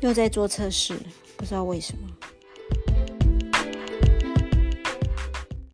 又在做测试不知道为什么。